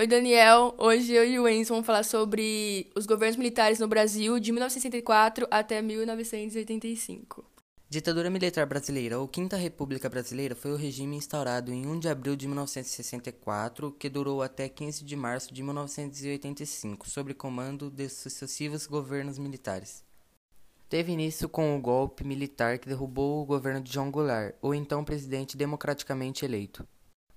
Oi, Daniel. Hoje eu e o Enzo vamos falar sobre os governos militares no Brasil de 1964 até 1985. Ditadura Militar Brasileira, ou Quinta República Brasileira, foi o regime instaurado em 1 de abril de 1964, que durou até 15 de março de 1985, sob comando de sucessivos governos militares. Teve início com o golpe militar que derrubou o governo de João Goulart, o então presidente democraticamente eleito.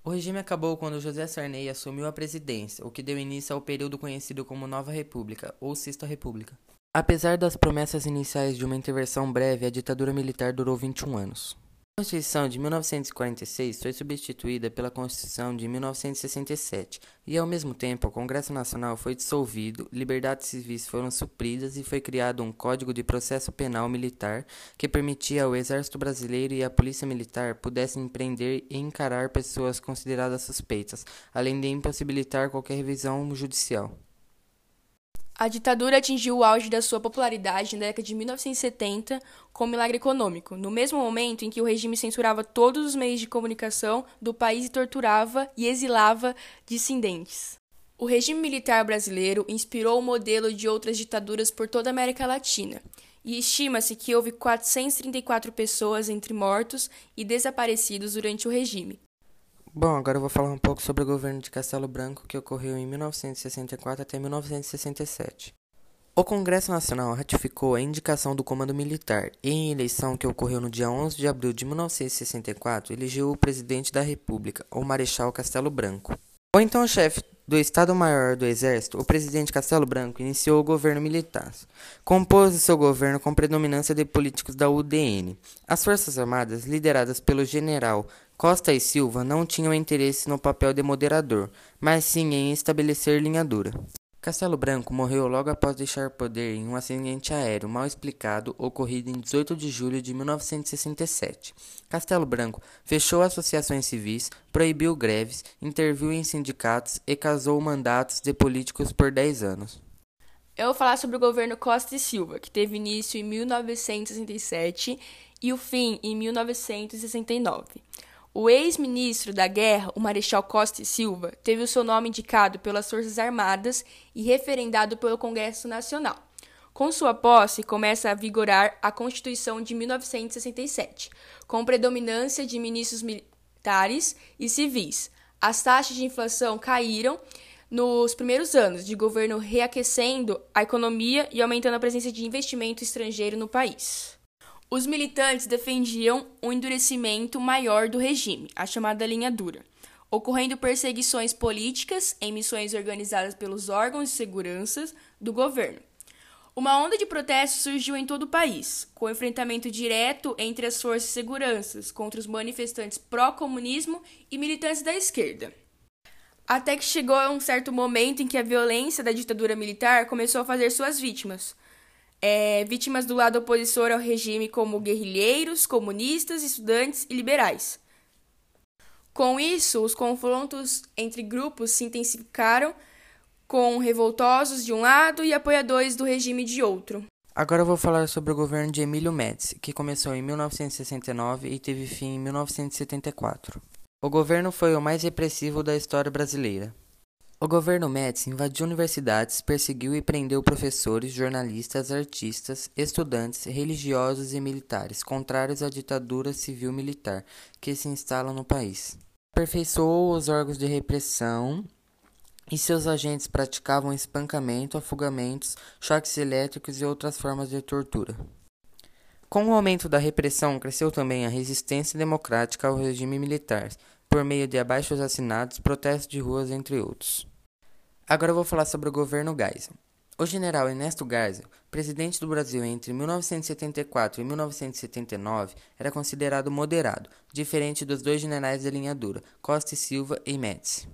O regime acabou quando José Sarney assumiu a presidência, o que deu início ao período conhecido como Nova República, ou Sexta República. Apesar das promessas iniciais de uma intervenção breve, a ditadura militar durou 21 anos. A Constituição de 1946 foi substituída pela Constituição de 1967 e, ao mesmo tempo, o Congresso Nacional foi dissolvido, liberdades civis foram supridas e foi criado um Código de Processo Penal Militar que permitia ao Exército Brasileiro e à Polícia Militar pudessem prender e encarar pessoas consideradas suspeitas, além de impossibilitar qualquer revisão judicial. A ditadura atingiu o auge da sua popularidade na década de 1970 com o milagre econômico, no mesmo momento em que o regime censurava todos os meios de comunicação do país e torturava e exilava dissidentes. O regime militar brasileiro inspirou o modelo de outras ditaduras por toda a América Latina, e estima-se que houve 434 pessoas entre mortos e desaparecidos durante o regime, Bom, agora eu vou falar um pouco sobre o governo de Castelo Branco que ocorreu em 1964 até 1967. O Congresso Nacional ratificou a indicação do Comando Militar e, em eleição que ocorreu no dia 11 de abril de 1964, elegeu o presidente da República, o Marechal Castelo Branco. O então chefe do Estado-Maior do Exército, o presidente Castelo Branco iniciou o governo militar. Compôs seu governo com predominância de políticos da UDN. As Forças Armadas, lideradas pelo general Costa e Silva, não tinham interesse no papel de moderador, mas sim em estabelecer linha dura. Castelo Branco morreu logo após deixar poder em um acidente aéreo mal explicado ocorrido em 18 de julho de 1967. Castelo Branco fechou associações civis, proibiu greves, interviu em sindicatos e casou mandatos de políticos por 10 anos. Eu vou falar sobre o governo Costa e Silva, que teve início em 1967 e o fim em 1969. O ex-ministro da Guerra, o Marechal Costa e Silva, teve o seu nome indicado pelas Forças Armadas e referendado pelo Congresso Nacional. Com sua posse, começa a vigorar a Constituição de 1967, com predominância de ministros militares e civis. As taxas de inflação caíram nos primeiros anos de governo, reaquecendo a economia e aumentando a presença de investimento estrangeiro no país. Os militantes defendiam um endurecimento maior do regime, a chamada linha dura, ocorrendo perseguições políticas em missões organizadas pelos órgãos de segurança do governo. Uma onda de protestos surgiu em todo o país, com enfrentamento direto entre as forças de segurança contra os manifestantes pró-comunismo e militantes da esquerda. Até que chegou a um certo momento em que a violência da ditadura militar começou a fazer suas vítimas, é, vítimas do lado opositor ao regime, como guerrilheiros, comunistas, estudantes e liberais. Com isso, os confrontos entre grupos se intensificaram, com revoltosos de um lado e apoiadores do regime de outro. Agora vou falar sobre o governo de Emílio Médici, que começou em 1969 e teve fim em 1974. O governo foi o mais repressivo da história brasileira. O governo Médici invadiu universidades, perseguiu e prendeu professores, jornalistas, artistas, estudantes, religiosos e militares, contrários à ditadura civil-militar que se instala no país. Aperfeiçoou os órgãos de repressão e seus agentes praticavam espancamento, afogamentos, choques elétricos e outras formas de tortura. Com o aumento da repressão, cresceu também a resistência democrática ao regime militar, por meio de abaixos assinados, protestos de ruas, entre outros. Agora eu vou falar sobre o governo Geisel. O general Ernesto Geisel, presidente do Brasil entre 1974 e 1979, era considerado moderado, diferente dos dois generais de linha dura, Costa e Silva e Médici.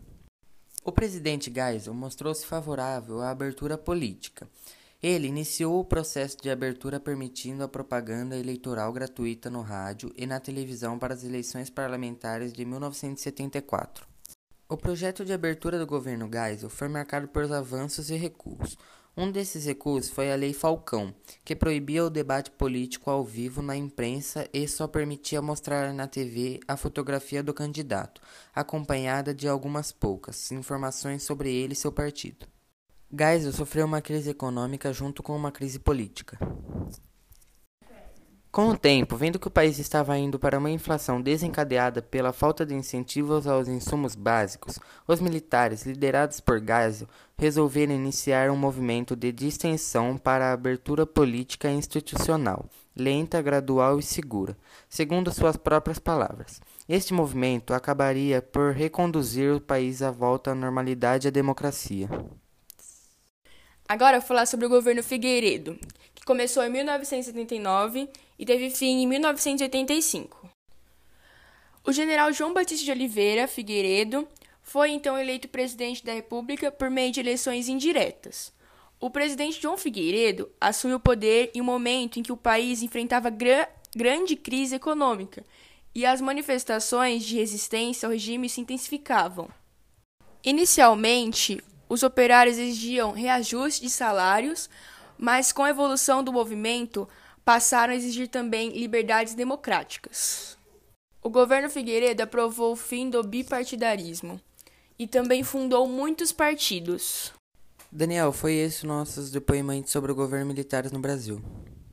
O presidente Geisel mostrou-se favorável à abertura política. Ele iniciou o processo de abertura permitindo a propaganda eleitoral gratuita no rádio e na televisão para as eleições parlamentares de 1974. O projeto de abertura do governo Geisel foi marcado por avanços e recuos. Um desses recursos foi a Lei Falcão, que proibia o debate político ao vivo na imprensa e só permitia mostrar na TV a fotografia do candidato, acompanhada de algumas poucas informações sobre ele e seu partido. Geisel sofreu uma crise econômica junto com uma crise política. Com o tempo, vendo que o país estava indo para uma inflação desencadeada pela falta de incentivos aos insumos básicos, os militares, liderados por Geisel, resolveram iniciar um movimento de distensão para a abertura política institucional, lenta, gradual e segura, segundo suas próprias palavras. Este movimento acabaria por reconduzir o país à volta à normalidade e à democracia. Agora vou falar sobre o governo Figueiredo, começou em 1979 e teve fim em 1985. O general João Batista de Oliveira Figueiredo foi então eleito presidente da República por meio de eleições indiretas. O presidente João Figueiredo assumiu o poder em um momento em que o país enfrentava gra grande crise econômica e as manifestações de resistência ao regime se intensificavam. Inicialmente, os operários exigiam reajuste de salários, mas com a evolução do movimento, passaram a exigir também liberdades democráticas. O governo Figueiredo aprovou o fim do bipartidarismo e também fundou muitos partidos. Daniel, foi esse nossos depoimentos sobre o governo militar no Brasil.